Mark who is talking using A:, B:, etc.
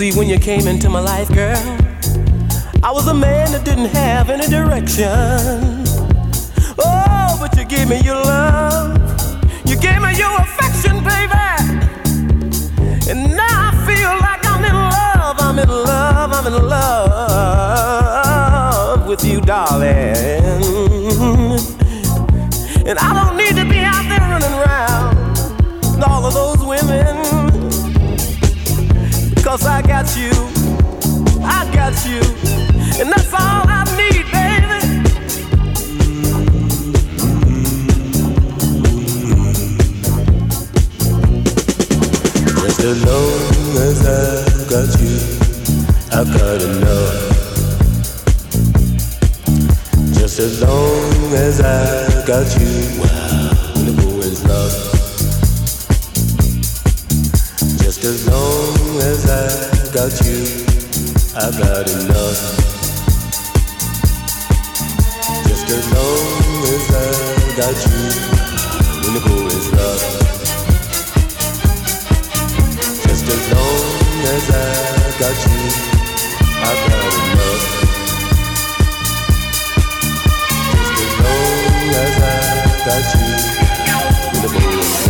A: See,
B: when
A: you came into my life, girl, I was a man that didn't have any direction. Oh, but you gave me your love, you gave me your affection, baby. And now I feel like I'm in love, I'm in love, I'm in love with you, darling. And I don't need to be out there running around with all of those women. Cause I got you, I got you, and that's all I need, baby.
C: Just as long as I got you, I got enough. Just as long as I got you, wow, the boy is love. Just As long as I got you, I've got enough. Just as long as I got you, when the going is rough. Just as long as I got you, I've got enough. Just as long as I got you, when the going is rough.